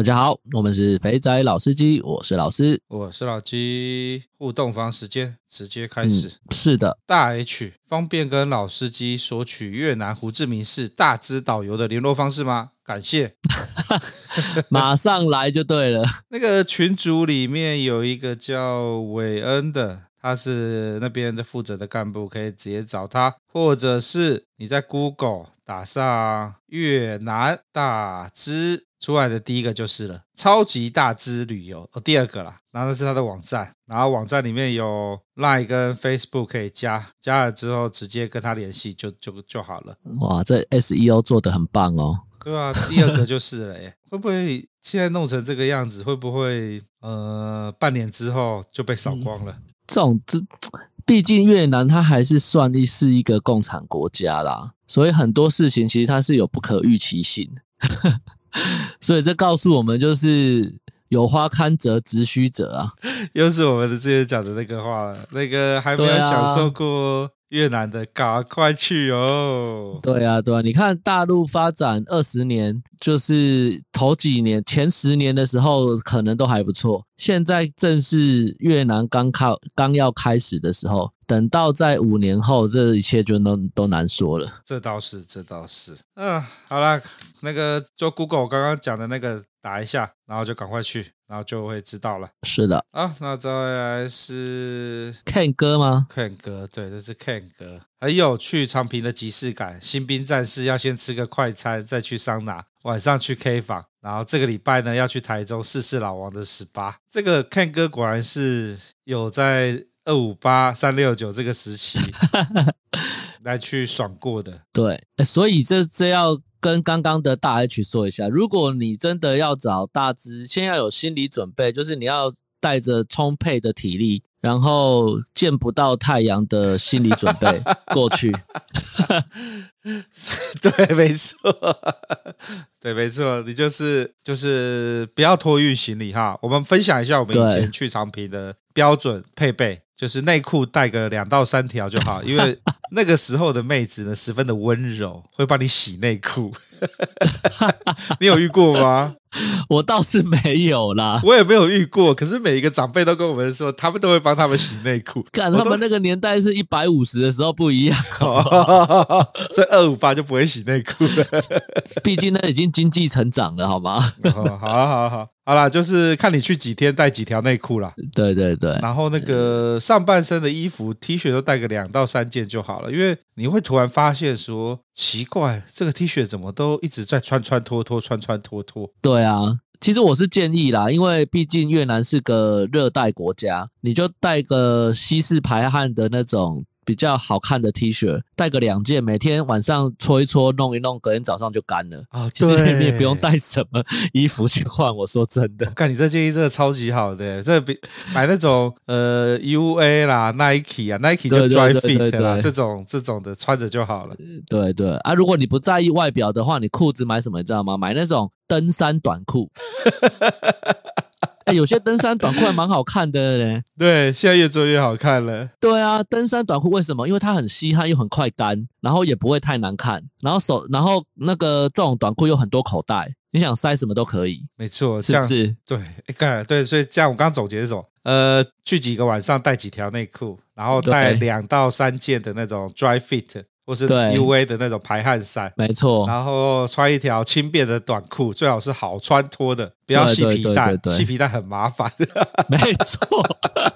大家好，我们是肥仔老司机，我是老师，我是老鸡。互动房时间直接开始。嗯，是的，大 H 方便跟老司机索取越南胡志明市大支导游的联络方式吗？感谢，马上来就对了。那个群组里面有一个叫韦恩的，他是那边的负责的干部，可以直接找他，或者是你在 Google 打上越南大支。出来的第一个就是了，超级大只旅游哦，第二个啦，然后那是他的网站，然后网站里面有 Line 跟 Facebook 可以加，加了之后直接跟他联系就就就好了。哇，这 SEO 做的很棒哦。对啊，第二个就是了耶，会不会现在弄成这个样子？会不会呃半年之后就被扫光了？嗯、这种这，毕竟越南它还是算是一个共产国家啦，所以很多事情其实它是有不可预期性。所以这告诉我们，就是有花堪折直须折啊！又是我们的之前讲的那个话了，那个还没有享受过越南的，赶快去哦！对啊，对啊，你看大陆发展二十年，就是头几年前十年的时候，可能都还不错。现在正是越南刚靠刚要开始的时候。等到在五年后，这一切就都都难说了。这倒是，这倒是。嗯，好了，那个就 Google 刚刚讲的那个打一下，然后就赶快去，然后就会知道了。是的。啊，那再来是 Ken 哥吗？Ken 哥，对，这是 Ken 哥。很有趣长平的即视感。新兵战士要先吃个快餐，再去桑拿，晚上去 K 房，然后这个礼拜呢要去台中试试老王的十八。这个 Ken 哥果然是有在。二五八三六九这个时期 来去爽过的，对，所以这这要跟刚刚的大 H 说一下，如果你真的要找大支，先要有心理准备，就是你要带着充沛的体力，然后见不到太阳的心理准备 过去。对，没错，对，没错，你就是就是不要托运行李哈。我们分享一下我们以前去长平的标准配备。就是内裤带个两到三条就好，因为 那个时候的妹子呢，十分的温柔，会帮你洗内裤。你有遇过吗？我倒是没有啦，我也没有遇过。可是每一个长辈都跟我们说，他们都会帮他们洗内裤。看他们那个年代是一百五十的时候不一样，所以二五八就不会洗内裤了。毕竟那已经经济成长了，好吗？好好好好。好啦，就是看你去几天带几条内裤啦。对对对，然后那个上半身的衣服 T 恤都带个两到三件就好了，因为你会突然发现说奇怪，这个 T 恤怎么都一直在穿穿脱脱，穿穿脱脱。对啊，其实我是建议啦，因为毕竟越南是个热带国家，你就带个吸湿排汗的那种。比较好看的 T 恤，带个两件，每天晚上搓一搓，弄一弄，隔天早上就干了。啊、哦，其实 你也不用带什么衣服去换。我说真的，看你这建议真的超级好的，这比买那种呃 UA 啦、Nike 啊、Nike 就 Dry Fit 啦，这种这种的穿着就好了。对对啊，如果你不在意外表的话，你裤子买什么你知道吗？买那种登山短裤。有些登山短裤还蛮好看的嘞，对，现在越做越好看了。对啊，登山短裤为什么？因为它很吸汗又很快干，然后也不会太难看，然后手，然后那个这种短裤有很多口袋，你想塞什么都可以。没错，是不是？对，看，对，所以这样我刚刚总结是什么？呃，去几个晚上带几条内裤，然后带两到三件的那种 dry fit。或是 UV 的那种排汗衫，没错。然后穿一条轻便的短裤，最好是好穿脱的，不要系皮带，系皮带很麻烦。没错。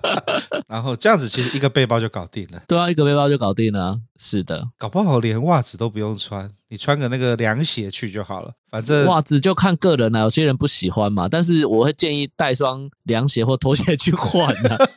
然后这样子，其实一个背包就搞定了。对啊，一个背包就搞定了。是的，搞不好连袜子都不用穿，你穿个那个凉鞋去就好了。反正袜子就看个人了，有些人不喜欢嘛。但是我会建议带双凉鞋或拖鞋去换啊。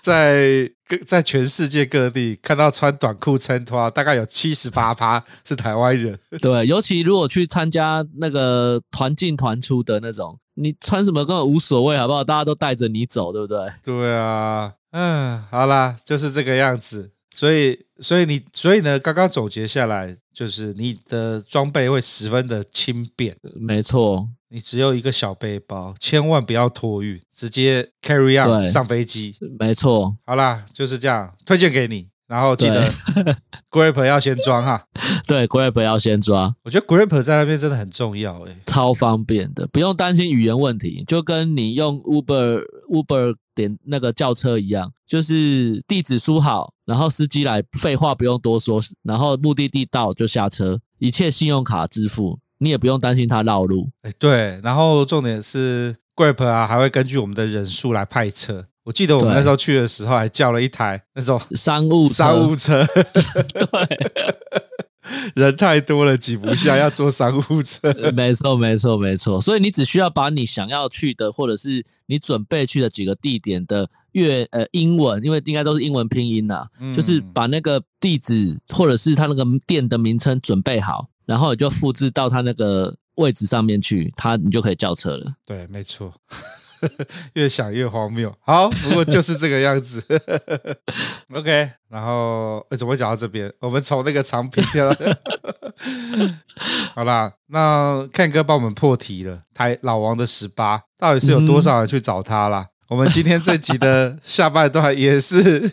在各在全世界各地看到穿短裤衬拖，大概有七十八趴是台湾人。对，尤其如果去参加那个团进团出的那种，你穿什么根本无所谓，好不好？大家都带着你走，对不对？对啊。嗯，好啦，就是这个样子。所以，所以你，所以呢，刚刚总结下来，就是你的装备会十分的轻便。没错，你只有一个小背包，千万不要托运，直接 carry on 上飞机。没错，好啦，就是这样，推荐给你。然后记得 grip 要先装哈，对，grip 要先装。我觉得 grip 在那边真的很重要，诶，超方便的，不用担心语言问题，就跟你用 Uber Uber 点那个叫车一样，就是地址输好，然后司机来，废话不用多说，然后目的地到就下车，一切信用卡支付，你也不用担心他绕路。诶，对，然后重点是 grip 啊，还会根据我们的人数来派车。我记得我们那时候去的时候，还叫了一台那种商务商务车，对，人太多了挤不下，要坐商务车。没错，没错，没错。所以你只需要把你想要去的，或者是你准备去的几个地点的粤呃英文，因为应该都是英文拼音呐、就是把那个地址或者是他那个店的名称准备好，然后你就复制到他那个位置上面去，他你就可以叫车了。对，没错。越想越荒谬。好，不过就是这个样子。OK，然后为什么会讲到这边？我们从那个长屏跳到。好啦，那 Ken 哥帮我们破题了。台老王的十八，到底是有多少人去找他啦？嗯、我们今天这集的下半段也是，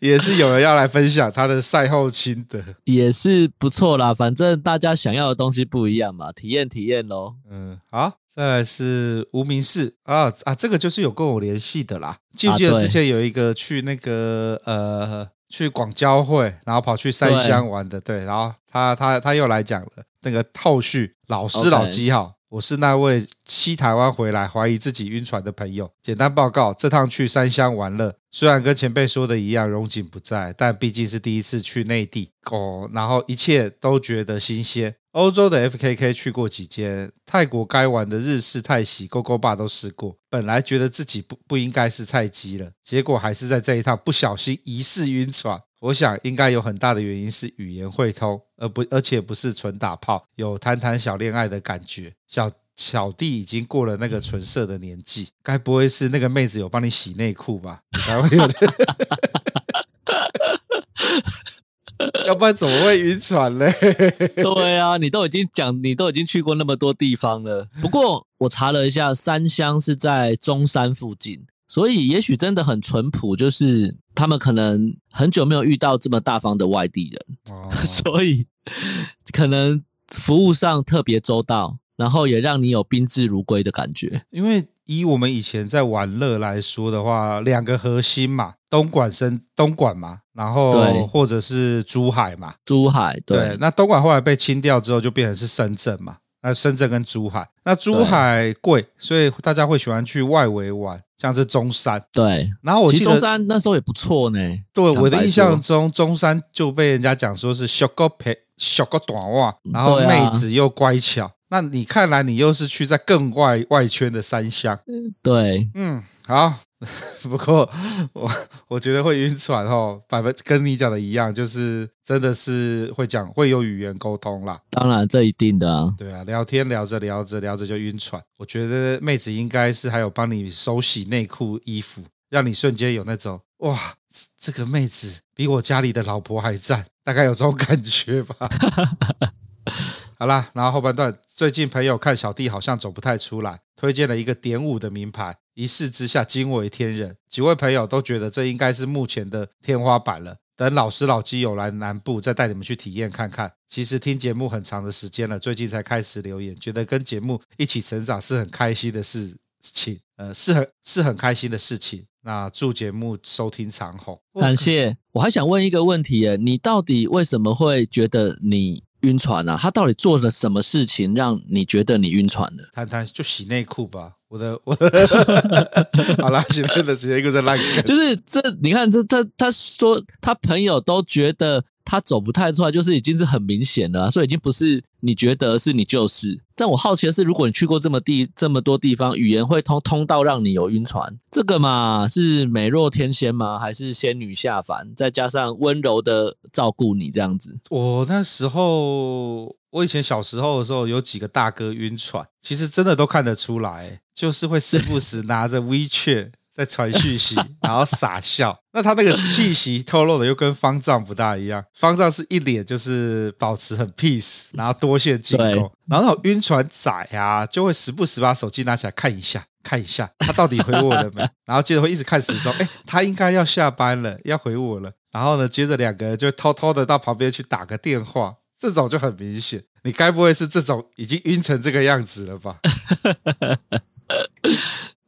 也是有人要来分享他的赛后心得，也是不错啦。反正大家想要的东西不一样嘛，体验体验喽。嗯，好。再来是无名氏啊啊，这个就是有跟我联系的啦。记不记得之前有一个去那个呃去广交会，然后跑去三乡玩的，对，对，然后他他他又来讲了那个后续，老师老机号。Okay. 我是那位西台湾回来怀疑自己晕船的朋友。简单报告，这趟去三乡玩乐，虽然跟前辈说的一样，荣景不在，但毕竟是第一次去内地哦，然后一切都觉得新鲜。欧洲的 FKK 去过几间，泰国该玩的日式泰喜、勾勾吧都试过。本来觉得自己不不应该是菜鸡了，结果还是在这一趟不小心疑似晕船。我想应该有很大的原因是语言会通，而不而且不是纯打炮，有谈谈小恋爱的感觉。小小弟已经过了那个纯色的年纪，该不会是那个妹子有帮你洗内裤吧？才会有的，要不然怎么会晕船呢？对啊，你都已经讲，你都已经去过那么多地方了。不过我查了一下，三乡是在中山附近。所以也许真的很淳朴，就是他们可能很久没有遇到这么大方的外地人，哦、所以可能服务上特别周到，然后也让你有宾至如归的感觉。因为以我们以前在玩乐来说的话，两个核心嘛，东莞深东莞嘛，然后或者是珠海嘛，珠海对，对，那东莞后来被清掉之后，就变成是深圳嘛。那深圳跟珠海，那珠海贵，所以大家会喜欢去外围玩，像是中山。对，然后我记得中山那时候也不错呢。对，我的印象中，中山就被人家讲说是小个陪、小个短袜，然后妹子又乖巧。啊、那你看来你又是去在更外外圈的三乡。对，嗯，好。不过我我觉得会晕船哦，百分跟你讲的一样，就是真的是会讲会有语言沟通啦。当然这一定的啊，对啊，聊天聊着聊着聊着就晕船。我觉得妹子应该是还有帮你手洗内裤衣服，让你瞬间有那种哇，这个妹子比我家里的老婆还赞，大概有这种感觉吧。好啦，然后后半段，最近朋友看小弟好像走不太出来，推荐了一个点五的名牌。一试之下惊为天人，几位朋友都觉得这应该是目前的天花板了。等老师老基友来南部，再带你们去体验看看。其实听节目很长的时间了，最近才开始留言，觉得跟节目一起成长是很开心的事情。呃，是很是很开心的事情。那祝节目收听长虹，感谢。我还想问一个问题，你到底为什么会觉得你晕船啊？他到底做了什么事情让你觉得你晕船了？谈谈就洗内裤吧。我的 我的，好啦，洗内的时间一个在烂，就是这，你看这他他说他朋友都觉得他走不太出来，就是已经是很明显了，所以已经不是你觉得是你就是。但我好奇的是，如果你去过这么地这么多地方，语言会通通到让你有晕船，这个嘛是美若天仙吗？还是仙女下凡，再加上温柔的照顾你这样子？我那时候。我以前小时候的时候，有几个大哥晕船，其实真的都看得出来，就是会时不时拿着 WeChat 在传讯息，然后傻笑。那他那个气息透露的又跟方丈不大一样，方丈是一脸就是保持很 peace，然后多线进攻，然后晕船仔啊，就会时不时把手机拿起来看一下，看一下他到底回我了没，然后接着会一直看时钟，哎，他应该要下班了，要回我了，然后呢，接着两个人就偷偷的到旁边去打个电话，这种就很明显，你该不会是这种已经晕成这个样子了吧？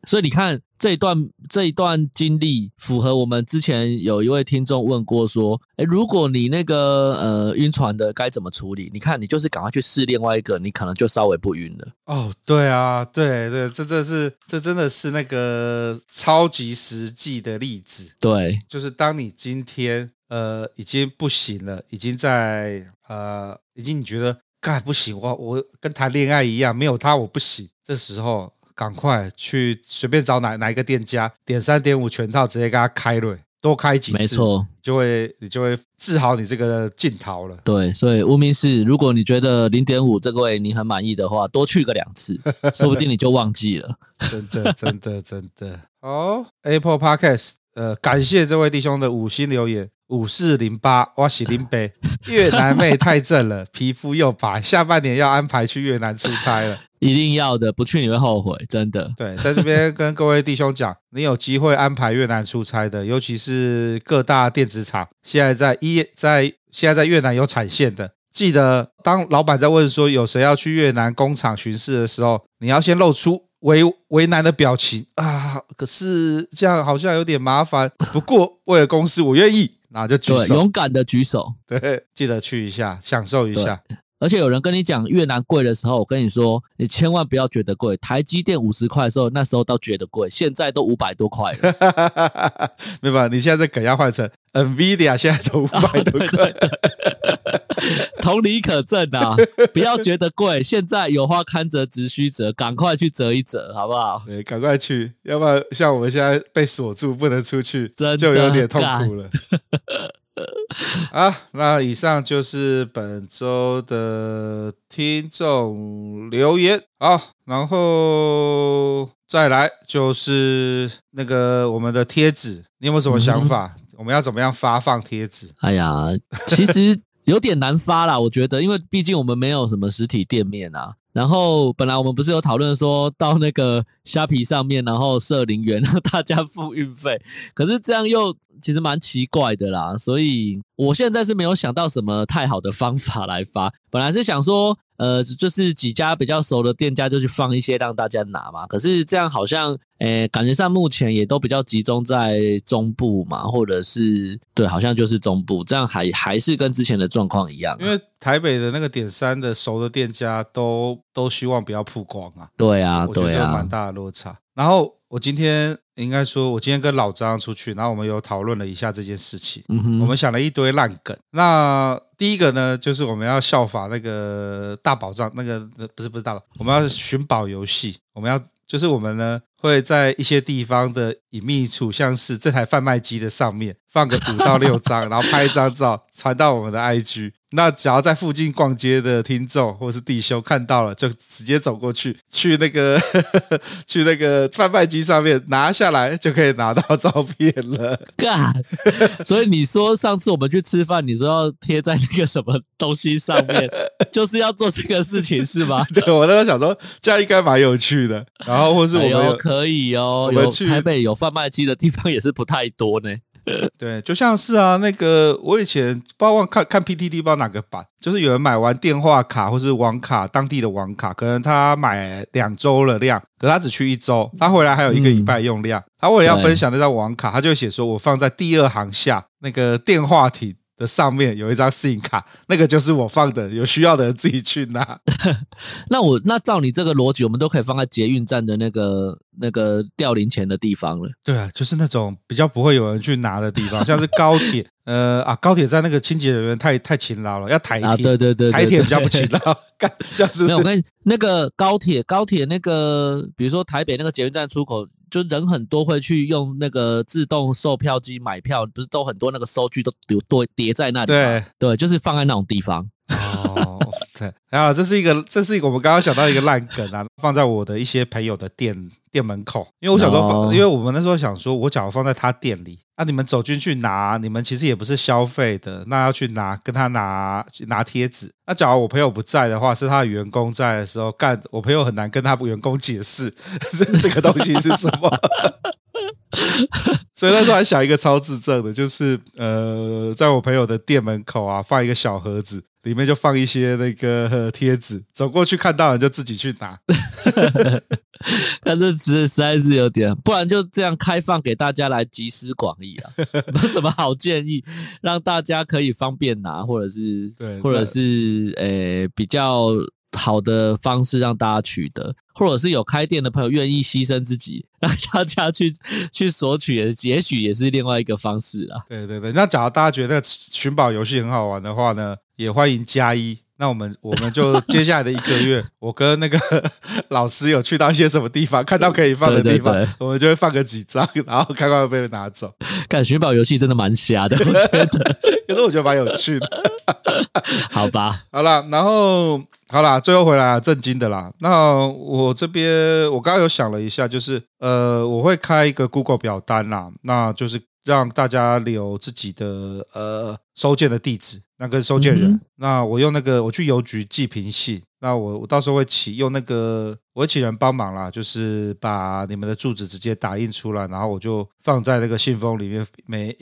所以你看这一段这一段经历，符合我们之前有一位听众问过说，诶，如果你那个呃晕船的该怎么处理？你看你就是赶快去试另外一个，你可能就稍微不晕了。哦，对啊，对对，这这是这真的是那个超级实际的例子。对，就是当你今天呃已经不行了，已经在呃已经你觉得干不行，我我跟谈恋爱一样，没有他我不行，这时候。赶快去随便找哪哪一个店家，点三点五全套，直接给他开了，多开几次，没错，就会你就会治好你这个镜头了。对，所以无名氏，如果你觉得零点五这个位你很满意的话，多去个两次，说不定你就忘记了。真的，真的，真的。好，Apple Podcast，呃，感谢这位弟兄的五星留言。五四零八，哇喜林北，越南妹太正了，皮肤又白，下半年要安排去越南出差了，一定要的，不去你会后悔，真的。对，在这边跟各位弟兄讲，你有机会安排越南出差的，尤其是各大电子厂，现在在一在现在在越南有产线的，记得当老板在问说有谁要去越南工厂巡视的时候，你要先露出为为难的表情啊，可是这样好像有点麻烦，不过为了公司，我愿意。那就举手，勇敢的举手，对，记得去一下，享受一下。而且有人跟你讲越南贵的时候，我跟你说，你千万不要觉得贵。台积电五十块的时候，那时候倒觉得贵，现在都五百多块了。没办法，你现在在梗要换成 NVIDIA，现在都 五百多块。同理可证啊！不要觉得贵，现在有花堪折直须折，赶快去折一折，好不好？对，赶快去，要不然像我们现在被锁住，不能出去，真就有点痛苦了。啊，那以上就是本周的听众留言。好，然后再来就是那个我们的贴纸，你有没有什么想法？嗯、我们要怎么样发放贴纸？哎呀，其实。有点难发啦，我觉得，因为毕竟我们没有什么实体店面啊。然后本来我们不是有讨论说到那个虾皮上面，然后设零元 让大家付运费，可是这样又其实蛮奇怪的啦。所以我现在是没有想到什么太好的方法来发。本来是想说。呃，就是几家比较熟的店家就去放一些让大家拿嘛，可是这样好像，诶、欸，感觉上目前也都比较集中在中部嘛，或者是对，好像就是中部，这样还还是跟之前的状况一样。因为台北的那个点三的熟的店家都都希望不要曝光啊。对啊，对啊，蛮大的落差。然后我今天。应该说，我今天跟老张出去，然后我们有讨论了一下这件事情。嗯哼，我们想了一堆烂梗。那第一个呢，就是我们要效法那个大宝藏，那个不是不是大宝，我们要寻宝游戏。我们要就是我们呢会在一些地方的隐秘处，像是这台贩卖机的上面放个五到六张，然后拍一张照传到我们的 IG。那只要在附近逛街的听众或是弟兄看到了，就直接走过去，去那个 去那个贩卖机上面拿下来，就可以拿到照片了。干，所以你说上次我们去吃饭，你说要贴在那个什么东西上面，就是要做这个事情是吗？对，我那时候想说这样应该蛮有趣的。然后或是我们可以哦，有台北有贩卖机的地方也是不太多呢。对，就像是啊，那个我以前不知道看看 PTT 不知道哪个版，就是有人买完电话卡或是网卡，当地的网卡，可能他买两周了量，可他只去一周，他回来还有一个礼拜用量。他为了要分享那张网卡，他就写说我放在第二行下那个电话亭的上面有一张 SIM 卡，那个就是我放的，有需要的人自己去拿。那我那照你这个逻辑，我们都可以放在捷运站的那个那个掉零钱的地方了。对啊，就是那种比较不会有人去拿的地方，像是高铁，呃啊，高铁站那个清洁人员太太勤劳了，要台铁，啊、对，对，对对对，台铁比较不勤劳。干，就是没有，我跟你那个高铁高铁那个，比如说台北那个捷运站出口。就人很多，会去用那个自动售票机买票，不是都很多那个收据都丢堆叠在那里吗？对对，就是放在那种地方。哦，对，然后这是一个，这是一个我们刚刚想到一个烂梗啊，放在我的一些朋友的店店门口，因为我想说，放、因为我们那时候想说，我假如放在他店里，那、那、你们走进去拿，你们其实也不是消费的，那要去拿跟他拿拿贴纸。那假如我朋友不在的话，是他的员工在的时候干，我朋友很难跟他员工解释 这个东西是什么。所以那时候还想一个超智障的，就是呃，在我朋友的店门口啊，放一个小盒子，里面就放一些那个贴纸，走过去看到人就自己去拿。但这实实在是有点，不然就这样开放给大家来集思广益啊，有什么好建议，让大家可以方便拿，或者是对，或者是呃比较。好的方式让大家取得，或者是有开店的朋友愿意牺牲自己，让大家去 去索取，也许也是另外一个方式啊。对对对，那假如大家觉得寻宝游戏很好玩的话呢，也欢迎加一。那我们我们就接下来的一个月，我跟那个 老师有去到一些什么地方，看到可以放的地方，对对对，我们就会放个几张，然后看看会被拿走。看寻宝游戏真的蛮瞎的，我觉得，可是我觉得蛮有趣的。好吧，好了，然后。好啦，最后回来正经的啦。那我这边我刚刚有想了一下，就是呃，我会开一个 Google 表单啦，那就是让大家留自己的呃收件的地址，那个收件人。嗯、那我用那个我去邮局寄平信，那我我到时候会请用那个我会请人帮忙啦，就是把你们的住址直接打印出来，然后我就放在那个信封里面，每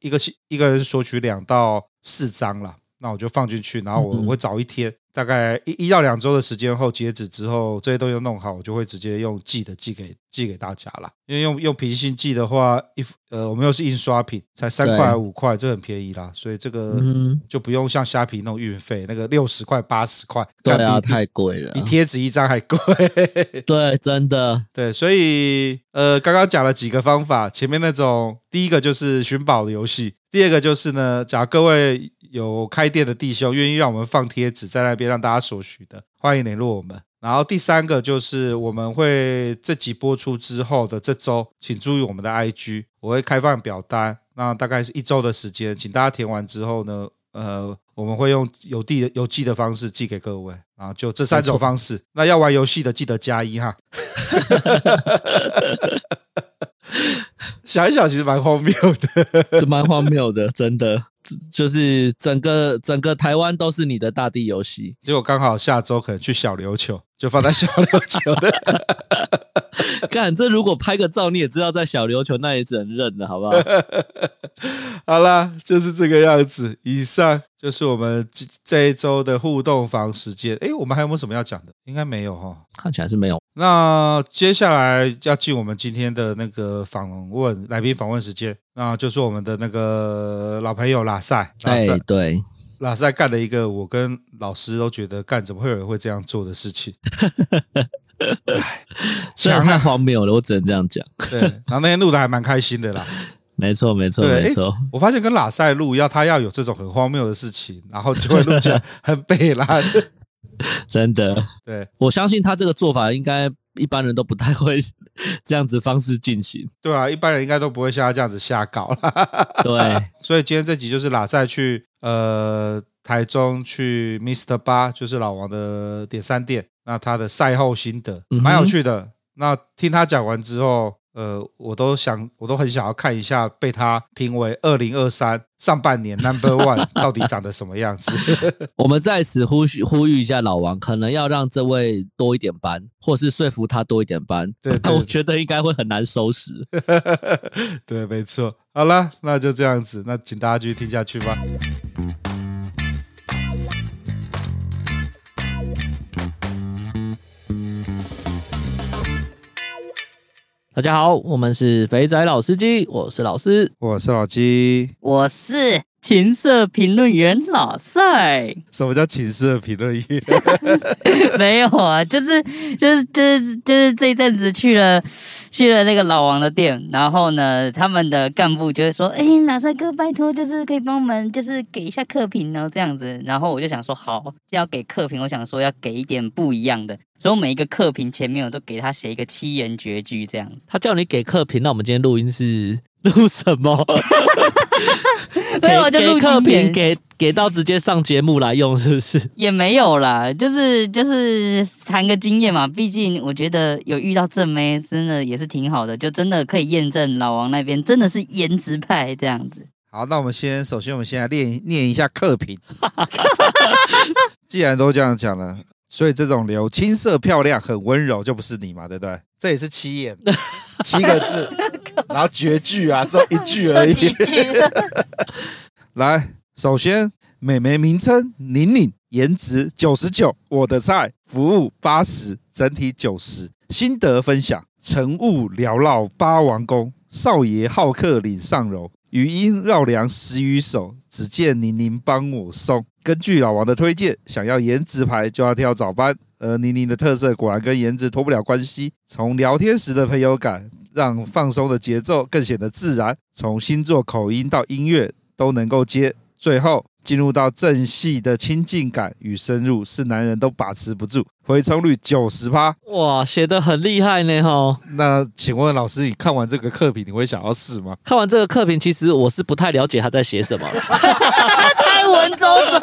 一个信一个人索取两到四张啦。那我就放进去，然后我我会找一天。大概一一到两周的时间后截止之后，这些东西都弄好，我就会直接用寄的寄给寄给大家啦。因为用用平信寄的话，一呃我们又是印刷品，才三块五块，这很便宜啦。所以这个就不用像虾皮那种运费，那个六十块八十块，对啊，太贵了，比贴纸一张还贵。对，真的 对。所以呃，刚刚讲了几个方法，前面那种第一个就是寻宝的游戏，第二个就是呢，假如各位。有开店的弟兄愿意让我们放贴纸在那边让大家索取的，欢迎联络我们。然后第三个就是我们会这集播出之后的这周，请注意我们的 IG，我会开放表单，那大概是一周的时间，请大家填完之后呢，呃，我们会用邮递的邮寄的方式寄给各位。然后就这三种方式。那要玩游戏的记得加一哈。想一想，其实蛮荒谬的，这蛮荒谬的，真的。就是整个整个台湾都是你的大地游戏，结果刚好下周可能去小琉球，就放在小琉球的。看这如果拍个照，你也知道在小琉球，那也只能认了，好不好？好啦，就是这个样子。以上就是我们这一周的互动房时间。诶，我们还有没有什么要讲的？应该没有哈，看起来是没有。那接下来要进我们今天的那个访问来宾访问时间，那就是我们的那个老朋友拉塞。哎，对，拉塞干了一个我跟老师都觉得干怎么会有人会这样做的事情。哎，虽然太荒谬了，我只能这样讲。对，然后那天录的还蛮开心的啦。没错，没错，没错。我发现跟拉塞录要他要有这种很荒谬的事情，然后就会录起来很北烂。真的，对，我相信他这个做法应该一般人都不太会 这样子方式进行。对啊，一般人应该都不会像他这样子瞎搞了。对，所以今天这集就是拉塞去呃台中去 Mr. 八，就是老王的点三店。那他的赛后心得蛮有趣的。那听他讲完之后，呃，我都想，我都很想要看一下被他评为二零二三上半年 Number One 到底长得什么样子。我们在此呼吁呼吁一下老王，可能要让这位多一点班，或是说服他多一点班。对，对，我觉得应该会很难收拾。对，没错。好了，那就这样子，那请大家继续听下去吧。大家好，我们是肥仔老司机，我是老司，我是老鸡，我是情色评论员老赛。什么叫情色评论员？没有啊，就是就是就是就是这一阵子去了去了那个老王的店，然后呢，他们的干部就会说：“哎，老帅哥，拜托，就是可以帮我们，就是给一下客评哦，这样子。”然后我就想说，好，要给客评，我想说要给一点不一样的。所以我每一个客评前面我都给他写一个七言绝句这样子。他叫你给客评，那我们今天录音是录什么？没有就录给给给给到直接上节目来用，是不是？也没有啦，就是就是谈个经验嘛。毕竟我觉得有遇到正妹，真的也是挺好的，就真的可以验证老王那边真的是颜值派这样子。好，那我们先首先我们先来练念一下课评。既然都这样讲了，所以这种流青涩漂亮、很温柔就不是你嘛，对不对？这也是七眼七个字，然后绝句啊，这一句 而已。来，首先美眉名称宁宁，颜值九十九，我的菜，服务八十，整体九十。心得分享：乘雾缭绕八王宫，少爷好客领上柔，余音绕梁十余首，只见宁宁帮我送。根据老王的推荐，想要颜值牌就要挑早班。而宁宁的特色果然跟颜值脱不了关系，从聊天时的朋友感，让放松的节奏更显得自然；从星座口音到音乐都能够接，最后进入到正戏的亲近感与深入，是男人都把持不住。回冲率九十趴，哇，写的很厉害呢哈！那请问老师，你看完这个课评，你会想要试吗？看完这个课评，其实我是不太了解他在写什么，太文绉绉，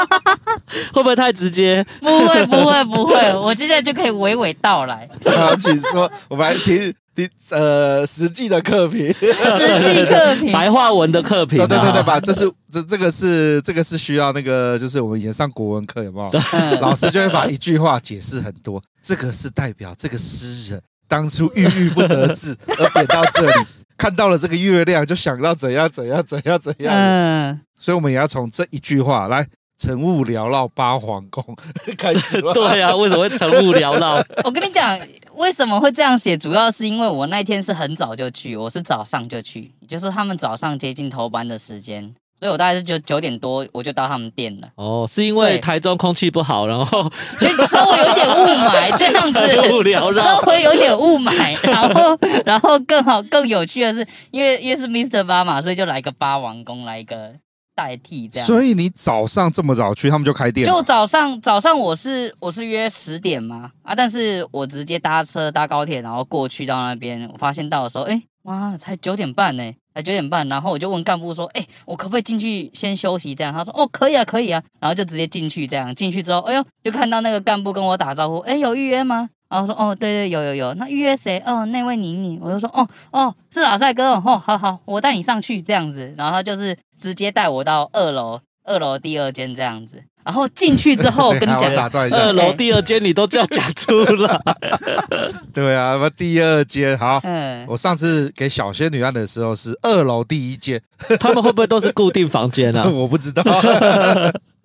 会不会太直接？不会不会不会，我接下来就可以娓娓道来。好，请说，我们来听听呃实际的课评，实际课评，白话文的课评、啊。对对对吧？这是这这个是这个是需要那个，就是我们以前上国文课有没有？老师就会把一句。句话解释很多，这个是代表这个诗人当初郁郁不得志，而贬到这里，看到了这个月亮，就想到怎样怎样怎样怎样。嗯，所以我们也要从这一句话来，乘雾缭绕八皇宫 开始。对啊，为什么会晨雾缭绕？我跟你讲，为什么会这样写，主要是因为我那天是很早就去，我是早上就去，就是他们早上接近头班的时间。所以我大概是九九点多我就到他们店了。哦，是因为台中空气不好，然后稍微有点雾霾这样子，稍微有点雾霾，然后然后更好更有趣的是，因为因为是 Mr. 八嘛，所以就来个八王宫来一个代替这样。所以你早上这么早去，他们就开店？就早上早上我是我是约十点嘛啊，但是我直接搭车搭高铁，然后过去到那边，我发现到的时候，哎哇，才九点半呢。才九点半，然后我就问干部说：“哎、欸，我可不可以进去先休息？”这样他说：“哦，可以啊，可以啊。”然后就直接进去，这样进去之后，哎呦，就看到那个干部跟我打招呼：“哎，有预约吗？”然后说：“哦，对对，有有有。那预约谁？哦，那位妮妮。”我就说：“哦哦，是老帅哥哦，好好，我带你上去这样子。”然后他就是直接带我到二楼，二楼第二间这样子。然后进去之后，跟你讲，打断一下，二楼第二间你都这样讲出来。对啊，那第二间好。嗯，我上次给小仙女按的时候是二楼第一间，他们会不会都是固定房间啊？我不知道。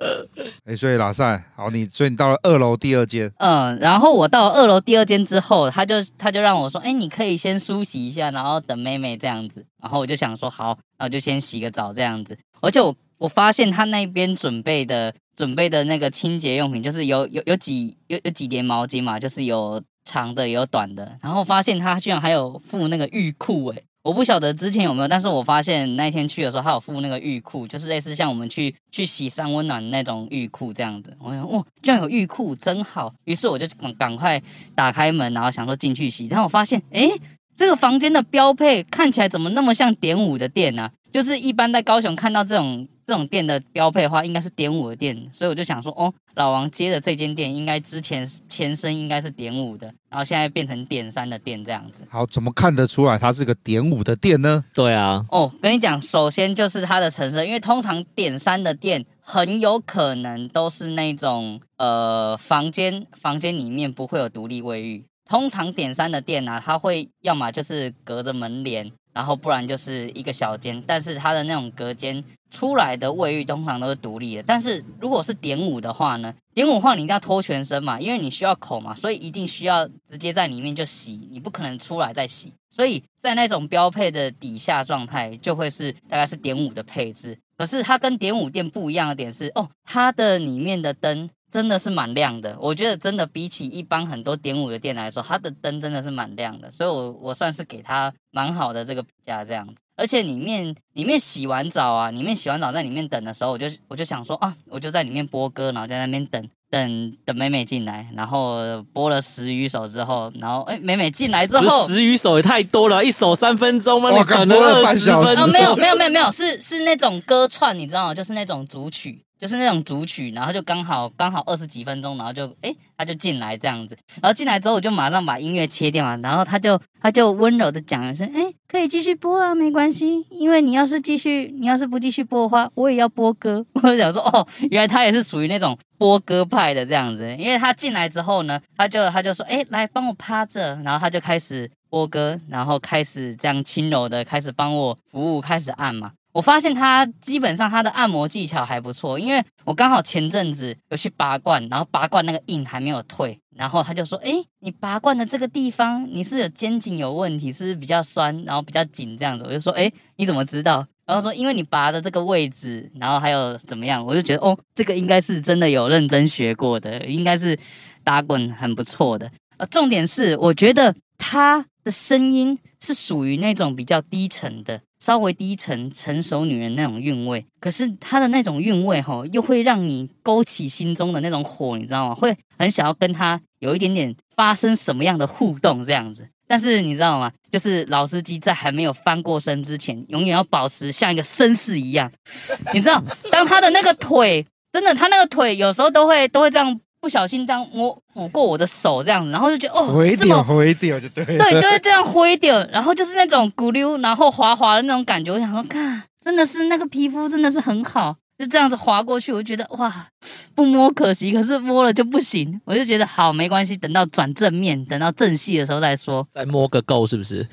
哎，所以老赛，好，你所以你到了二楼第二间。嗯，然后我到了二楼第二间之后，他就他就让我说，哎，你可以先梳洗一下，然后等妹妹这样子。然后我就想说，好，然后就先洗个澡这样子。而且我我发现他那边准备的。准备的那个清洁用品，就是有有有几有有几叠毛巾嘛，就是有长的有短的，然后发现他居然还有附那个浴裤诶，我不晓得之前有没有，但是我发现那天去的时候，他有附那个浴裤，就是类似像我们去去洗三温暖那种浴裤这样子。我想哇，居然有浴裤，真好！于是我就赶赶快打开门，然后想说进去洗，但我发现，诶，这个房间的标配看起来怎么那么像点五的店呢？就是一般在高雄看到这种。这种店的标配的话，应该是点五的店，所以我就想说，哦，老王接的这间店，应该之前前身应该是点五的，然后现在变成点三的店这样子。好，怎么看得出来它是个点五的店呢？对啊，哦，跟你讲，首先就是它的成色，因为通常点三的店很有可能都是那种呃房间房间里面不会有独立卫浴，通常点三的店呢、啊，它会要么就是隔着门帘。然后不然就是一个小间，但是它的那种隔间出来的卫浴通常都是独立的。但是如果是点五的话呢？点五的话你一定要脱全身嘛，因为你需要口嘛，所以一定需要直接在里面就洗，你不可能出来再洗。所以在那种标配的底下状态，就会是大概是点五的配置。可是它跟点五店不一样的点是，哦，它的里面的灯真的是蛮亮的。我觉得真的比起一般很多点五的店来说，它的灯真的是蛮亮的，所以我我算是给它蛮好的这个评价这样子。而且里面里面洗完澡啊，里面洗完澡在里面等的时候，我就我就想说啊，我就在里面播歌，然后在那边等。等等美美进来，然后播了十余首之后，然后哎，美美进来之后，十余首也太多了，一首三分钟吗？我等了半小时。哦，没有没有没有没有，是是那种歌串，你知道吗？就是那种组曲。就是那种组曲，然后就刚好刚好二十几分钟，然后就哎，他就进来这样子，然后进来之后我就马上把音乐切掉嘛，然后他就他就温柔的讲了声，哎，可以继续播啊，没关系，因为你要是继续，你要是不继续播的话，我也要播歌。我就想说，哦，原来他也是属于那种播歌派的这样子，因为他进来之后呢，他就他就说，哎，来帮我趴着，然后他就开始播歌，然后开始这样轻柔的开始帮我服务，开始按嘛。我发现他基本上他的按摩技巧还不错，因为我刚好前阵子有去拔罐，然后拔罐那个印还没有退，然后他就说：“诶，你拔罐的这个地方你是有肩颈有问题，是不是比较酸，然后比较紧这样子？”我就说：“诶，你怎么知道？”然后说：“因为你拔的这个位置，然后还有怎么样？”我就觉得哦，这个应该是真的有认真学过的，应该是打滚很不错的。呃，重点是我觉得他的声音是属于那种比较低沉的。稍微低沉、成熟女人那种韵味，可是她的那种韵味吼，又会让你勾起心中的那种火，你知道吗？会很想要跟她有一点点发生什么样的互动这样子。但是你知道吗？就是老司机在还没有翻过身之前，永远要保持像一个绅士一样。你知道，当他的那个腿，真的，他那个腿有时候都会都会这样。不小心这样摸抚过我的手这样子，然后就觉得哦，挥掉挥掉就对，对，就是这样挥掉，然后就是那种咕溜，然后滑滑的那种感觉。我想说，看，真的是那个皮肤真的是很好。就这样子滑过去，我就觉得哇，不摸可惜，可是摸了就不行。我就觉得好，没关系，等到转正面，等到正戏的时候再说，再摸个够是不是？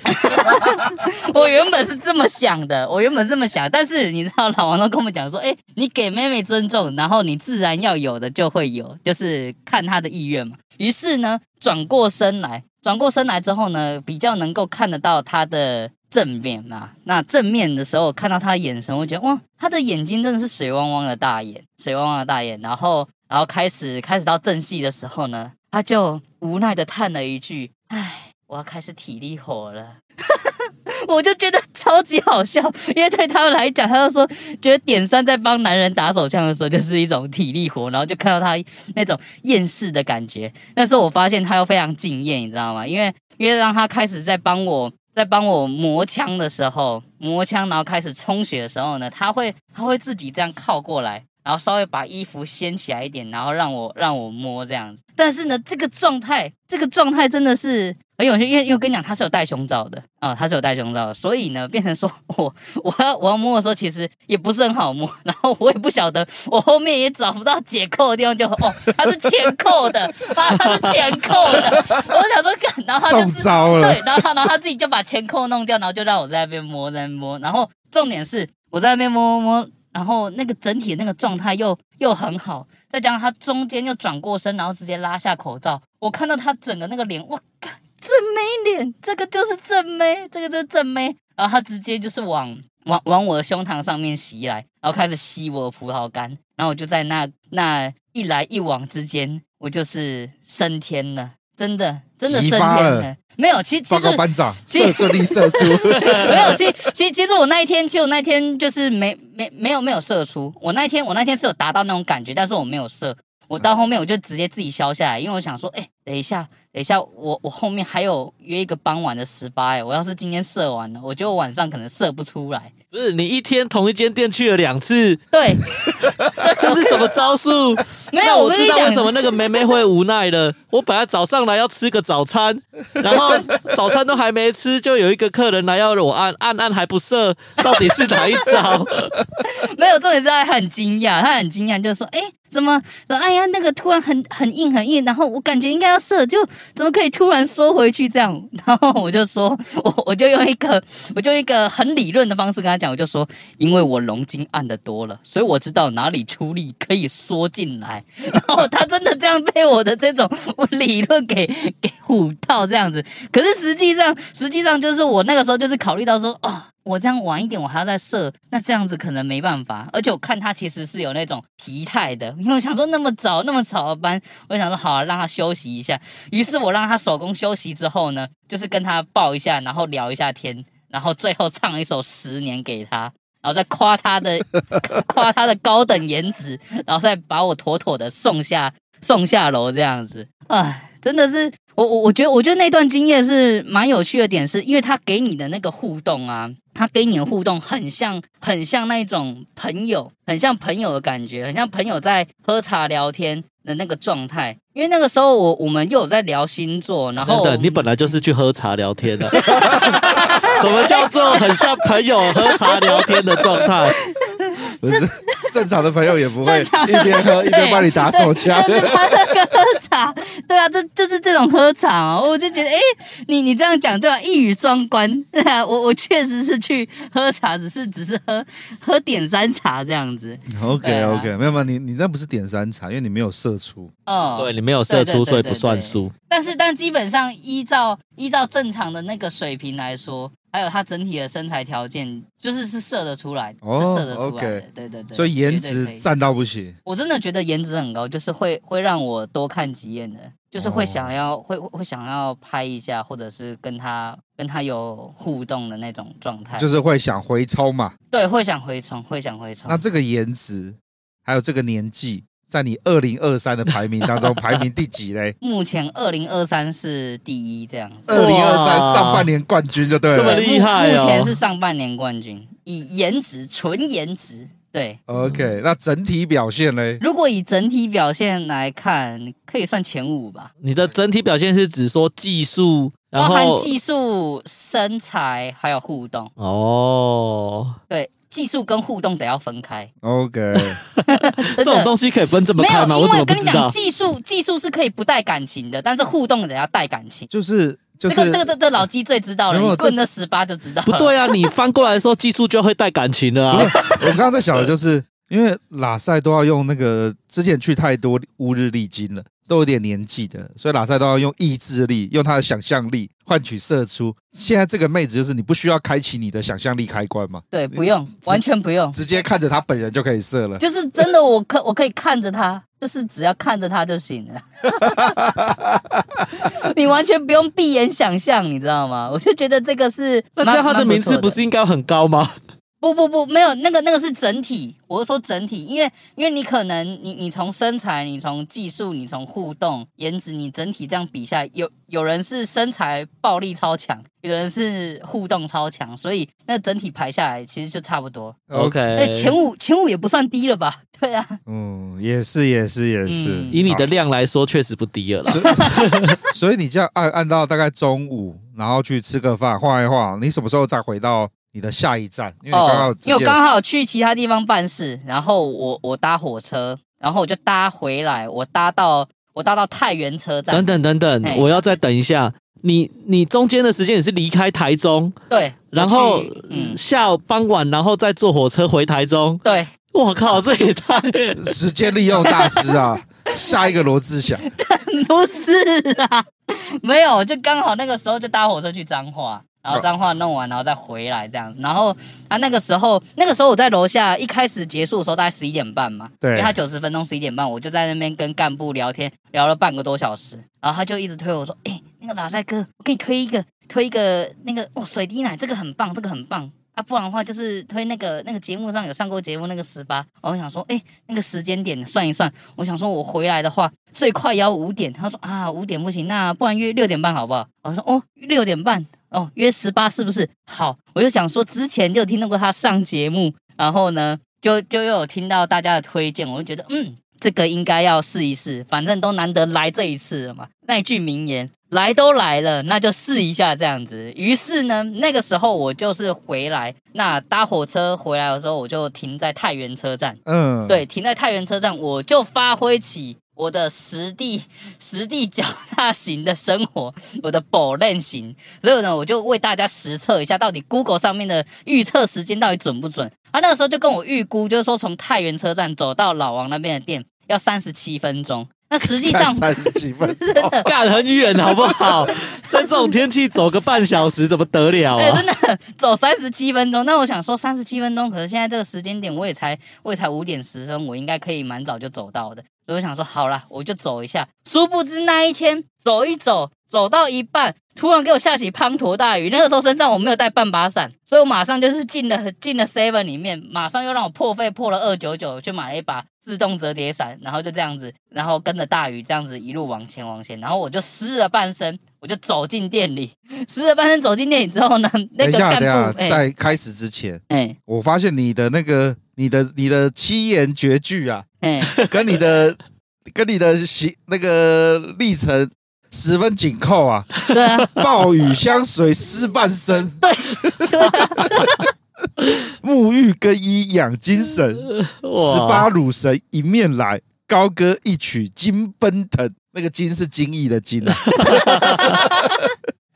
我原本是这么想的，我原本是这么想，但是你知道，老王都跟我们讲说，哎，你给妹妹尊重，然后你自然要有的就会有，就是看她的意愿嘛。于是呢，转过身来，转过身来之后呢，比较能够看得到她的。正面嘛，那正面的时候看到她眼神，我觉得哇，她的眼睛真的是水汪汪的大眼，水汪汪的大眼。然后，然后开始开始到正戏的时候呢，他就无奈的叹了一句：“唉，我要开始体力活了。”我就觉得超级好笑，因为对他们来讲，他就说觉得点三在帮男人打手枪的时候就是一种体力活，然后就看到他那种厌世的感觉。那时候我发现他又非常敬业，你知道吗？因为因为让他开始在帮我。在帮我磨枪的时候，磨枪，然后开始充血的时候呢，他会他会自己这样靠过来，然后稍微把衣服掀起来一点，然后让我让我摸这样子。但是呢，这个状态，这个状态真的是。很有趣，因为因为我跟你讲，他是有戴胸罩的啊、哦，他是有戴胸罩的，所以呢，变成说我我要我要摸的时候，其实也不是很好摸，然后我也不晓得，我后面也找不到解扣的地方就，就哦，他是前扣的啊，他是前扣的，我想说干，然后他就招了，对，然后他然后他自己就把前扣弄掉，然后就让我在那边摸在那边摸，然后重点是我在那边摸摸摸，然后那个整体的那个状态又又很好，再加上他中间又转过身，然后直接拉下口罩，我看到他整个那个脸，哇靠！正妹脸，这个就是正妹，这个就是正妹。然后他直接就是往往往我的胸膛上面袭来，然后开始吸我的葡萄干，然后我就在那那一来一往之间，我就是升天了，真的真的升天了。没有，其实其实班长射顺利射出，没有，其其其实我那一天就那一天就是没没没有没有射出，我那一天我那天是有达到那种感觉，但是我没有射。我到后面我就直接自己消下来，因为我想说，哎、欸，等一下，等一下，我我后面还有约一个傍晚的十八，哎，我要是今天射完了，我觉得晚上可能射不出来。不是你一天同一间店去了两次，对，这是什么招数？没有，我知道为什么那个妹妹会无奈了。我本来早上来要吃个早餐，然后早餐都还没吃，就有一个客人来要我按按按还不射，到底是哪一招？没有，重点是他很惊讶，他很惊讶，就说，哎。怎么说？哎呀，那个突然很很硬很硬，然后我感觉应该要射，就怎么可以突然缩回去这样？然后我就说，我我就用一个我就一个很理论的方式跟他讲，我就说，因为我龙筋按的多了，所以我知道哪里出力可以缩进来。然后他真的这样被我的这种理论给 给唬到这样子。可是实际上实际上就是我那个时候就是考虑到说，哦。我这样晚一点，我还要再射，那这样子可能没办法。而且我看他其实是有那种疲态的，因为我想说那么早那么早的班，我想说好啊，让他休息一下。于是我让他手工休息之后呢，就是跟他抱一下，然后聊一下天，然后最后唱一首《十年》给他，然后再夸他的夸他的高等颜值，然后再把我妥妥的送下送下楼这样子。唉，真的是。我我我觉得我觉得那段经验是蛮有趣的点，是因为他给你的那个互动啊，他跟你的互动很像很像那种朋友，很像朋友的感觉，很像朋友在喝茶聊天的那个状态。因为那个时候我我们又有在聊星座，然后等等，你本来就是去喝茶聊天的，什么叫做很像朋友喝茶聊天的状态？不是正常的朋友也不会一边喝 一边帮你打手枪，就是他那个喝茶，对啊，这就是这种喝茶哦，我就觉得，哎，你你这样讲对啊，一语双关，对啊，我我确实是去喝茶，只是只是喝喝点山茶这样子。OK OK，没有没有，你你那不是点山茶，因为你没有射出，哦，对，你没有射出，所以不算输。但是但基本上依照依照正常的那个水平来说。还有他整体的身材条件，就是是射得出来，哦、是射得出来的。Okay. 对对对，所以颜值占到不行。我真的觉得颜值很高，就是会会让我多看几眼的，就是会想要、哦、会会想要拍一下，或者是跟他跟他有互动的那种状态，就是会想回冲嘛。对，会想回冲，会想回冲。那这个颜值，还有这个年纪。在你二零二三的排名当中，排名第几嘞？目前二零二三是第一，这样子。二零二三上半年冠军就对了，这么厉害哦！目前是上半年冠军，以颜值纯颜值，对。OK，那整体表现嘞？如果以整体表现来看，可以算前五吧。你的整体表现是指说技术，然后包含技术、身材还有互动哦。对。技术跟互动得要分开。OK，这种东西可以分这么开吗？没有，因为我跟你讲，技术技术是可以不带感情的，但是互动得要带感情。就是就是这个这个这这老鸡最知道了，你问那十八就知道。不对啊，你翻过来的时候，技术就会带感情了啊。我刚刚在想的就是，因为拉塞都要用那个，之前去太多乌日丽晶了。都有点年纪的，所以拉塞都要用意志力，用他的想象力换取射出。现在这个妹子就是你不需要开启你的想象力开关嘛？对，不用，完全不用，直接看着她本人就可以射了。就是真的，我可我可以看着她，就是只要看着她就行了。你完全不用闭眼想象，你知道吗？我就觉得这个是，那这样他的名次不是应该很高吗？不不不，没有那个那个是整体，我是说整体，因为因为你可能你你从身材，你从技术，你从互动颜值，你整体这样比下来，有有人是身材暴力超强，有人是互动超强，所以那整体排下来其实就差不多。OK，哎，前五前五也不算低了吧？对啊，嗯，也是也是也是，嗯、以你的量来说，确实不低了。所以，所以你这样按按到大概中午，然后去吃个饭，晃一晃，你什么时候再回到？你的下一站，因为刚好、哦、因为我刚好去其他地方办事，然后我我搭火车，然后我就搭回来，我搭到我搭到太原车站。等等等等，我要再等一下。你你中间的时间也是离开台中，对，然后嗯下午傍晚，然后再坐火车回台中，对。我靠，这也太时间利用大师啊！下一个罗志祥，不是啦，没有，就刚好那个时候就搭火车去彰化。然后脏话弄完，然后再回来这样。然后他那个时候，那个时候我在楼下，一开始结束的时候大概十一点半嘛。对。因为他九十分钟，十一点半，我就在那边跟干部聊天，聊了半个多小时。然后他就一直推我说：“哎，那个老帅哥，我给你推一个，推一个那个哦，水滴奶，这个很棒，这个很棒啊。不然的话，就是推那个那个节目上有上过节目那个十八。我想说，哎，那个时间点算一算，我想说我回来的话最快也要五点。他说啊，五点不行，那不然约六点半好不好？我说哦，六点半。”哦，约十八是不是？好，我就想说，之前就有听到过他上节目，然后呢，就就又有听到大家的推荐，我就觉得，嗯，这个应该要试一试，反正都难得来这一次了嘛。那一句名言，来都来了，那就试一下这样子。于是呢，那个时候我就是回来，那搭火车回来的时候，我就停在太原车站。嗯，对，停在太原车站，我就发挥起。我的实地 实地脚踏型的生活，我的保练型，所以呢，我就为大家实测一下，到底 Google 上面的预测时间到底准不准？他、啊、那个时候就跟我预估，就是说从太原车站走到老王那边的店要三十七分钟，那实际上三十几分钟，真的干很远好不好？在这种天气走个半小时怎么得了哎、啊？真的走三十七分钟。那我想说三十七分钟，可是现在这个时间点，我也才我也才五点十分，我应该可以蛮早就走到的。所以我想说，好啦，我就走一下。殊不知那一天走一走，走到一半，突然给我下起滂沱大雨。那个时候身上我没有带半把伞，所以我马上就是进了进了 Seven 里面，马上又让我破费破了二九九去买了一把自动折叠伞，然后就这样子，然后跟着大雨这样子一路往前往前，然后我就湿了半身，我就走进店里，湿了半身走进店里之后呢，那个等一下，等一下，在开始之前，哎我发现你的那个你的你的七言绝句啊，哎，跟你的跟你的行那个历程十分紧扣啊！对啊，暴雨相随湿半身，沐浴更衣养精神，十八乳神迎面来，高歌一曲金奔腾。那个金是金翼的金啊。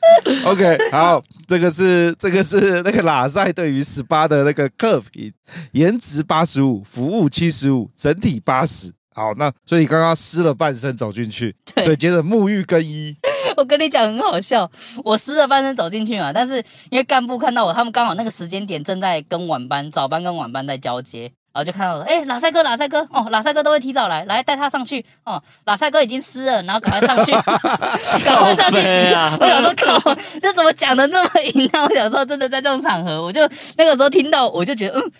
OK，好，这个是这个是 那个拉塞对于十八的那个客评，颜值八十五，服务七十五，整体八十。好，那所以刚刚湿了半身走进去，所以接着沐浴更衣。我跟你讲很好笑，我湿了半身走进去嘛，但是因为干部看到我，他们刚好那个时间点正在跟晚班、早班跟晚班在交接。然后就看到我说，哎、欸，拉赛哥，拉赛哥，哦，拉赛哥都会提早来，来带他上去，哦，拉赛哥已经湿了，然后赶快上去，赶快上去洗一下。啊、我想说，靠，这怎么讲的那么淫啊？我想说，真的在这种场合，我就那个时候听到，我就觉得，嗯，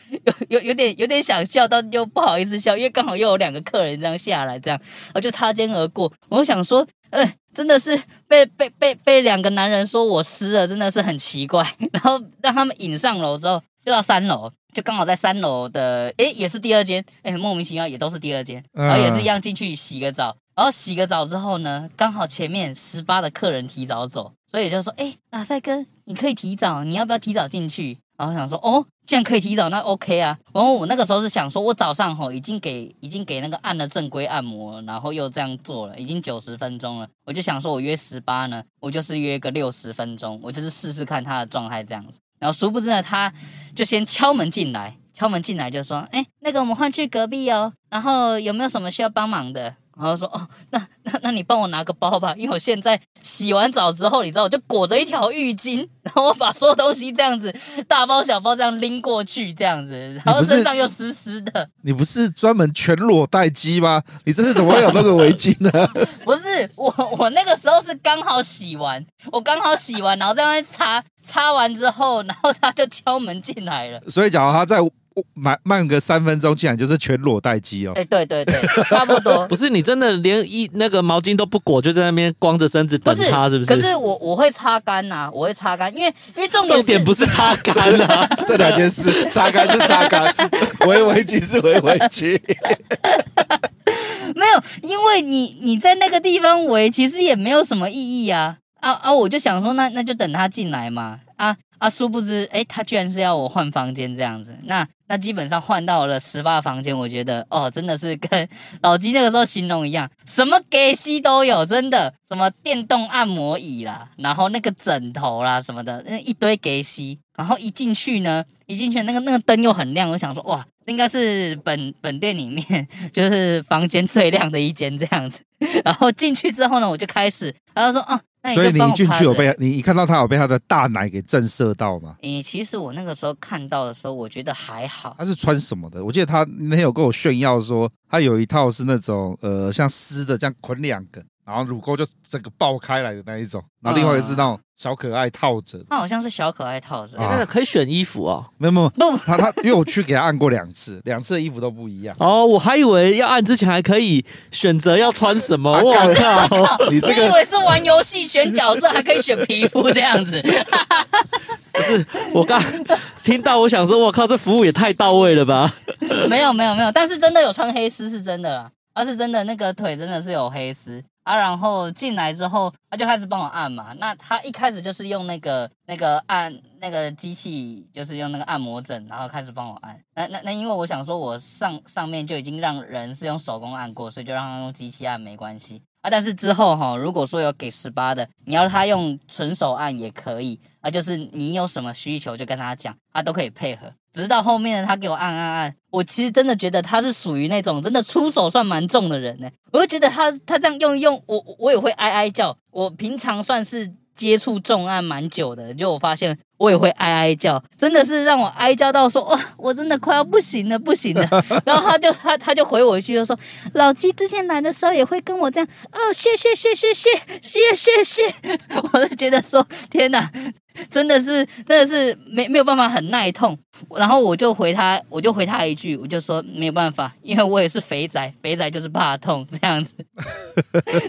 有有有点有点想笑，但又不好意思笑，因为刚好又有两个客人这样下来，这样，我就擦肩而过。我想说，嗯、呃，真的是被被被被两个男人说我湿了，真的是很奇怪。然后让他们引上楼之后，就到三楼。就刚好在三楼的，诶，也是第二间，诶，莫名其妙也都是第二间，然后也是一样进去洗个澡，然后洗个澡之后呢，刚好前面十八的客人提早走，所以就说，诶，拉赛哥，你可以提早，你要不要提早进去？然后想说，哦，既然可以提早，那 OK 啊。然后我那个时候是想说，我早上吼已经给已经给那个按了正规按摩，然后又这样做了，已经九十分钟了，我就想说我约十八呢，我就是约个六十分钟，我就是试试看他的状态这样子。然后殊不知呢，他就先敲门进来，敲门进来就说：“哎，那个我们换去隔壁哦，然后有没有什么需要帮忙的？”然后说：“哦，那那那你帮我拿个包吧，因为我现在洗完澡之后，你知道，我就裹着一条浴巾，然后我把所有东西这样子大包小包这样拎过去，这样子，然后身上又湿湿的。你不是专门全裸待机吗？你这是怎么会有那个围巾呢？不是我，我那个时候是刚好洗完，我刚好洗完，然后在那边擦擦完之后，然后他就敲门进来了。所以，假如他在。慢慢个三分钟，竟然就是全裸待机哦！哎，对对对，差不多。不是你真的连一那个毛巾都不裹，就在那边光着身子等他，是不是？可是我我会擦干呐、啊，我会擦干，因为因为重点重点不是擦干啊，这两件事，擦干是擦干，围围巾是围围巾。没有，因为你你在那个地方围，其实也没有什么意义啊啊啊！我就想说那，那那就等他进来嘛啊啊！殊不知，哎，他居然是要我换房间这样子，那。那基本上换到了十八房间，我觉得哦，真的是跟老鸡那个时候形容一样，什么给西都有，真的，什么电动按摩椅啦，然后那个枕头啦什么的，那一堆给西，然后一进去呢，一进去那个那个灯又很亮，我想说哇，这应该是本本店里面 就是房间最亮的一间这样子，然后进去之后呢，我就开始，然后说哦。所以你一进去有被你一看到他有被他的大奶给震慑到吗？诶，其实我那个时候看到的时候，我觉得还好。他是穿什么的？我记得他那天有跟我炫耀说，他有一套是那种呃像丝的，这样捆两个，然后乳沟就整个爆开来的那一种。然后另外一个是那种小可爱套着，那好像是小可爱套着。哎，那个可以选衣服哦。没有没有，不，他他因为我去给他按过两次，两次的衣服都不一样。哦，我还以为要按之前还可以选择要穿什么。我靠，你这个以为是玩游戏选角色还可以选皮肤这样子？不是，我刚听到我想说，我靠，这服务也太到位了吧？没有没有没有，但是真的有穿黑丝是真的啦，而是真的那个腿真的是有黑丝。啊，然后进来之后，他就开始帮我按嘛。那他一开始就是用那个那个按那个机器，就是用那个按摩枕，然后开始帮我按。那那那，因为我想说，我上上面就已经让人是用手工按过，所以就让他用机器按没关系。啊。但是之后哈，如果说有给十八的，你要他用纯手按也可以啊，就是你有什么需求就跟他讲，他都可以配合。直到后面他给我按按按，我其实真的觉得他是属于那种真的出手算蛮重的人呢。我就觉得他他这样用一用，我我也会哀哀叫。我平常算是。接触重案蛮久的，就我发现我也会哀哀叫，真的是让我哀叫到说哇，我真的快要不行了，不行了。然后他就他他就回我一句，就说老鸡之前来的时候也会跟我这样哦，谢谢谢谢谢谢谢谢，我就觉得说天哪。真的是，真的是没没有办法很耐痛，然后我就回他，我就回他一句，我就说没有办法，因为我也是肥仔，肥仔就是怕痛这样子，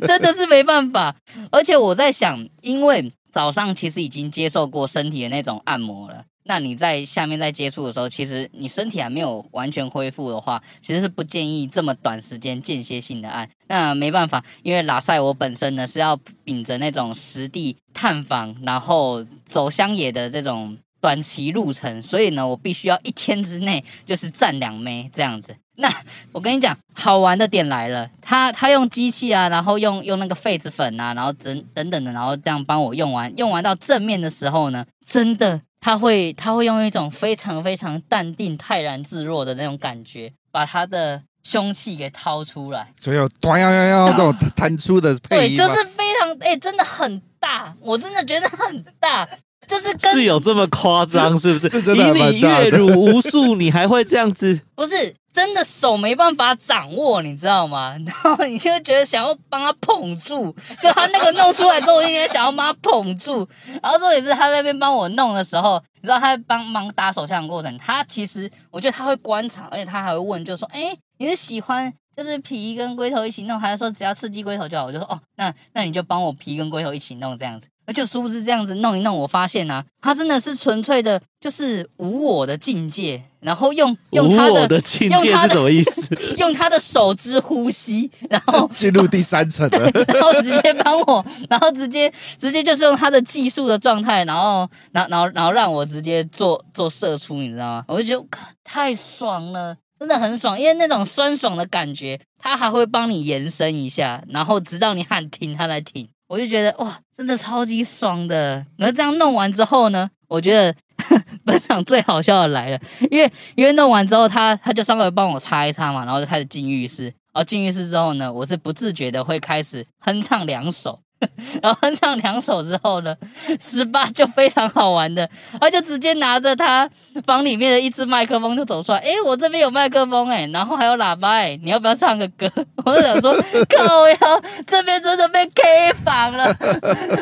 真的是没办法。而且我在想，因为早上其实已经接受过身体的那种按摩了。那你在下面在接触的时候，其实你身体还没有完全恢复的话，其实是不建议这么短时间间歇性的按。那没办法，因为拉塞我本身呢是要秉着那种实地探访，然后走乡野的这种短期路程，所以呢，我必须要一天之内就是站两枚这样子。那我跟你讲，好玩的点来了，他他用机器啊，然后用用那个痱子粉啊，然后等等等的，然后这样帮我用完，用完到正面的时候呢，真的。他会，他会用一种非常非常淡定、泰然自若的那种感觉，把他的凶器给掏出来，所以有咚呀呀呀这种弹出的配音，对，就是非常哎、真的很大，我真的觉得很大，就是跟是有这么夸张，是不是？是真的以你阅乳无数，你还会这样子？不是。真的手没办法掌握，你知道吗？然后你就觉得想要帮他捧住，就他那个弄出来之后，就应该想要帮他捧住。然后这也是他在那边帮我弄的时候，你知道他在帮忙打手枪的过程，他其实我觉得他会观察，而且他还会问，就说：“哎，你是喜欢就是皮跟龟头一起弄，还是说只要刺激龟头就好？”我就说：“哦，那那你就帮我皮跟龟头一起弄这样子。”而且殊不知这样子弄一弄，我发现啊，他真的是纯粹的，就是无我的境界。然后用用他的，的境界是什么意思？用他的手指呼吸，然后进入第三层了，然后直接帮我，然后直接直接就是用他的技术的状态，然后然后然后然后让我直接做做射出，你知道吗？我就觉得太爽了，真的很爽，因为那种酸爽的感觉，他还会帮你延伸一下，然后直到你喊停，他来停。我就觉得哇，真的超级爽的。然后这样弄完之后呢，我觉得 本场最好笑的来了，因为因为弄完之后他，他就稍微帮我擦一擦嘛，然后就开始进浴室。然后进浴室之后呢，我是不自觉的会开始哼唱两首。然后唱两首之后呢，十八就非常好玩的，他就直接拿着他房里面的一支麦克风就走出来，诶，我这边有麦克风诶，然后还有喇叭诶，你要不要唱个歌？我就想说，靠呀，这边真的被 K 房了，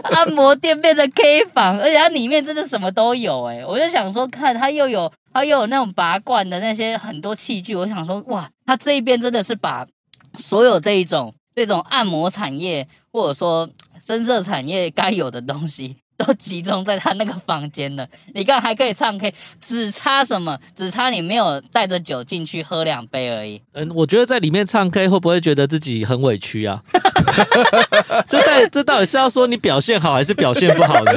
按摩店变成 K 房，而且它里面真的什么都有诶，我就想说，看它又有它又有那种拔罐的那些很多器具，我想说，哇，它这一边真的是把所有这一种这种按摩产业或者说。深色产业该有的东西都集中在他那个房间了。你看还可以唱 K，只差什么？只差你没有带着酒进去喝两杯而已。嗯，我觉得在里面唱 K 会不会觉得自己很委屈啊？这到这到底是要说你表现好还是表现不好呢？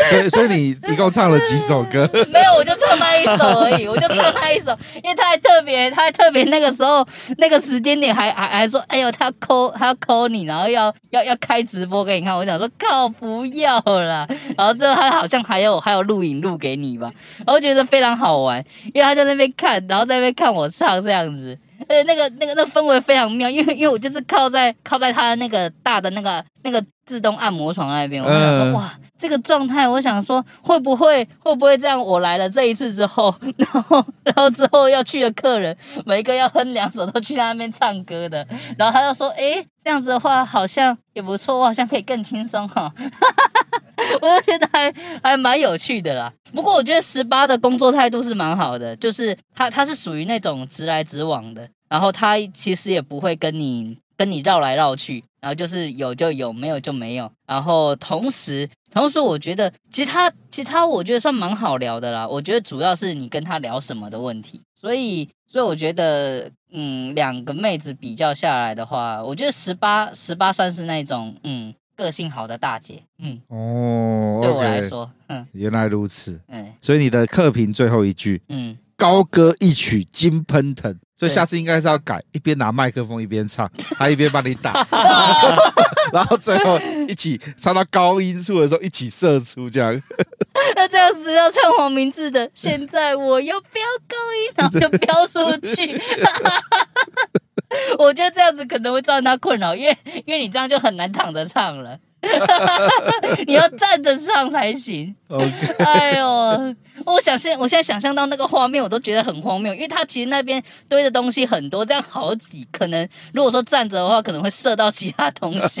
所以，所以你一共唱了几首歌？没有，我就唱那一首而已，我就唱那一首，因为他还特别，他还特别那个时候那个时间点还还还说，哎呦，他要 call，他要 call 你，然后要要要开直播给你看。我想说，靠，不要啦。然后最后他好像还有还有录影录给你吧，然后觉得非常好玩，因为他在那边看，然后在那边看我唱这样子，而且那个那个那氛围非常妙，因为因为我就是靠在靠在他那个大的那个那个自动按摩床那边，我想说哇。这个状态，我想说会不会会不会这样？我来了这一次之后，然后然后之后要去的客人，每一个要哼两首都去他那边唱歌的，然后他就说：“哎，这样子的话好像也不错，我好像可以更轻松哈。”我就觉得还还蛮有趣的啦。不过我觉得十八的工作态度是蛮好的，就是他他是属于那种直来直往的，然后他其实也不会跟你跟你绕来绕去，然后就是有就有，没有就没有，然后同时。同时，我觉得其他其他，我觉得算蛮好聊的啦。我觉得主要是你跟他聊什么的问题。所以，所以我觉得，嗯，两个妹子比较下来的话，我觉得十八十八算是那种，嗯，个性好的大姐。嗯，哦，对我来说，嗯，原来如此。嗯，所以你的客评最后一句，嗯，高歌一曲金喷腾，所以下次应该是要改，一边拿麦克风一边唱，他一边帮你打，然后最后一起唱到高音处的时候一起射出这样。那这样子要唱黄明志的，现在我要飙高音，然后就飙出去。我觉得这样子可能会造成他困扰，因为因为你这样就很难躺着唱了，你要站着上才行。哎呦。我想现我现在想象到那个画面，我都觉得很荒谬，因为他其实那边堆的东西很多，这样好挤，可能如果说站着的话，可能会射到其他东西。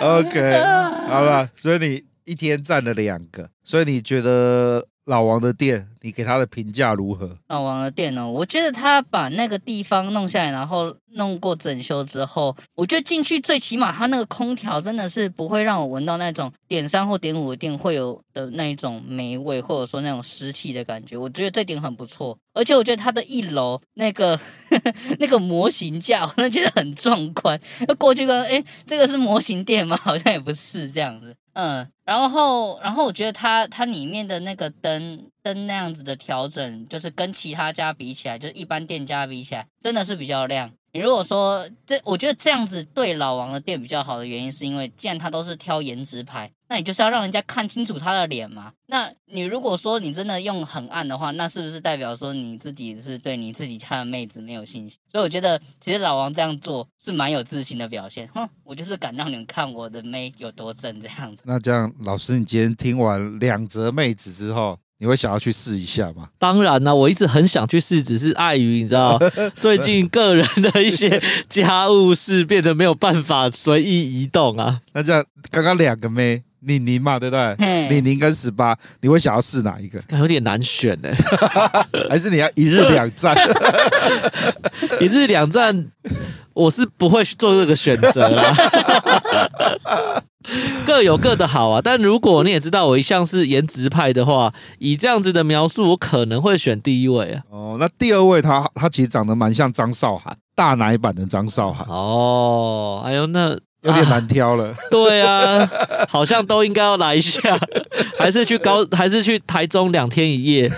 OK，好了，所以你一天站了两个，所以你觉得？老王的店，你给他的评价如何？老王的店呢？我觉得他把那个地方弄下来，然后弄过整修之后，我觉得进去最起码他那个空调真的是不会让我闻到那种点三或点五的店会有的那一种霉味，或者说那种湿气的感觉。我觉得这点很不错，而且我觉得他的一楼那个呵呵 那个模型架，我真的觉得很壮观。那 过去跟哎，这个是模型店吗？好像也不是这样子。嗯，然后，然后我觉得它它里面的那个灯灯那样子的调整，就是跟其他家比起来，就是一般店家比起来，真的是比较亮。你如果说这，我觉得这样子对老王的店比较好的原因，是因为既然他都是挑颜值牌，那你就是要让人家看清楚他的脸嘛。那你如果说你真的用很暗的话，那是不是代表说你自己是对你自己家的妹子没有信心？所以我觉得其实老王这样做是蛮有自信的表现。哼，我就是敢让你们看我的妹有多正这样子。那这样，老师，你今天听完两则妹子之后，你会想要去试一下吗？当然啦，我一直很想去试，只是碍于你知道，最近个人的一些家务事变得没有办法随意移动啊。那这样，刚刚两个妹，李宁嘛，对不对？李宁跟十八，你会想要试哪一个？有点难选呢，还是你要一日两战？一日两战，我是不会做这个选择啦。各有各的好啊，但如果你也知道我一向是颜值派的话，以这样子的描述，我可能会选第一位啊。哦，那第二位他他其实长得蛮像张韶涵，大奶版的张韶涵。哦，哎呦那。有点难挑了，啊，对啊，好像都应该要来一下，还是去高，还是去台中两天一夜，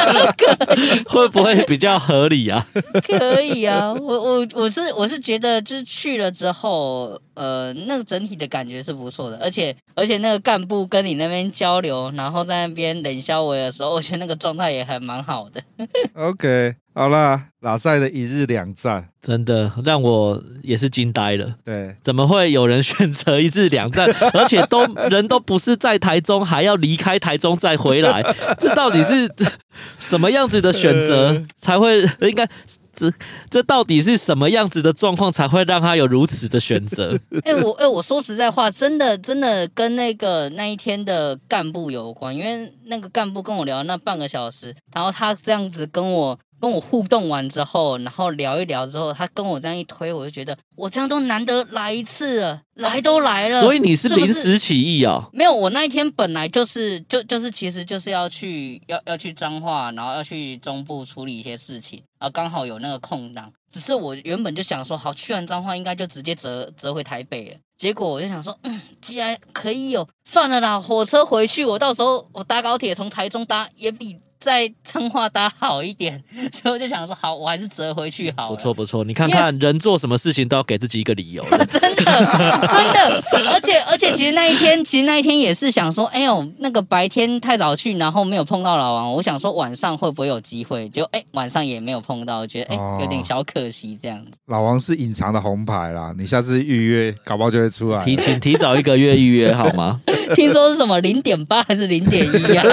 会不会比较合理啊？可以啊，我我我是我是觉得，就是去了之后，呃，那个整体的感觉是不错的，而且而且那个干部跟你那边交流，然后在那边冷笑我的时候，我觉得那个状态也还蛮好的。OK。好啦，拉赛的一日两站，真的让我也是惊呆了。对，怎么会有人选择一日两站，而且都人都不是在台中，还要离开台中再回来？这到底是 什么样子的选择才会？应该这这到底是什么样子的状况才会让他有如此的选择？哎、欸，我哎、欸，我说实在话，真的真的跟那个那一天的干部有关，因为那个干部跟我聊那半个小时，然后他这样子跟我。跟我互动完之后，然后聊一聊之后，他跟我这样一推，我就觉得我这样都难得来一次了，来都来了。所以你是临时起意啊？没有，我那一天本来就是就就是其实就是要去要要去彰化，然后要去中部处理一些事情，然后刚好有那个空档。只是我原本就想说，好，去完彰化应该就直接折折回台北了。结果我就想说，嗯，既然可以有，算了啦，火车回去，我到时候我搭高铁从台中搭也比。在彰化搭好一点，所以我就想说，好，我还是折回去好。不错不错，你看看人做什么事情都要给自己一个理由，真的真的。而且而且，其实那一天，其实那一天也是想说，哎呦，那个白天太早去，然后没有碰到老王，我想说晚上会不会有机会？就哎，晚上也没有碰到，我觉得哎，有点小可惜这样子。老王是隐藏的红牌啦，你下次预约，搞不好就会出来。提前提早一个月预约好吗？听说是什么零点八还是零点一啊？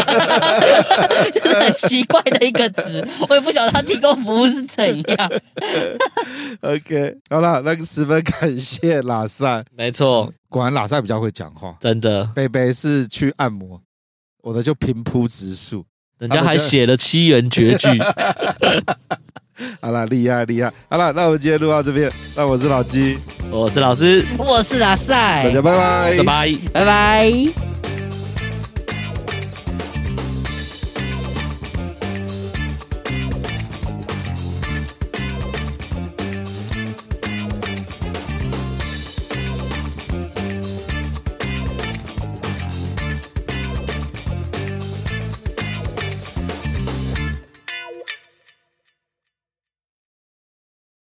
就是。很奇怪的一个值，我也不晓得他提供服务是怎样。OK，好了，那个十分感谢拉赛，没错，果然拉赛比较会讲话，真的。贝贝是去按摩，我的就平铺直述，人家还写了七言绝句。好了，厉害厉害。好了，那我们今天录到这边，那我是老鸡，我是老师，我是阿赛，大家拜拜，拜拜，拜拜。